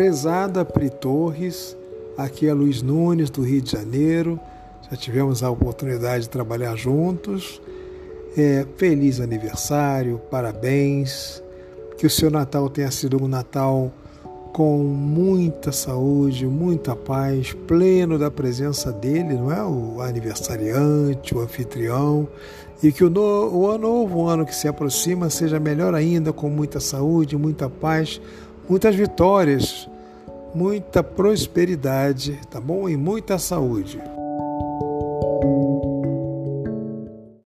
Prezada Pri Torres, aqui é Luiz Nunes, do Rio de Janeiro. Já tivemos a oportunidade de trabalhar juntos. É, feliz aniversário, parabéns. Que o seu Natal tenha sido um Natal com muita saúde, muita paz, pleno da presença dele, não é? O aniversariante, o anfitrião. E que o, no, o ano novo ano que se aproxima seja melhor ainda, com muita saúde, muita paz, muitas vitórias, muita prosperidade, tá bom? E muita saúde.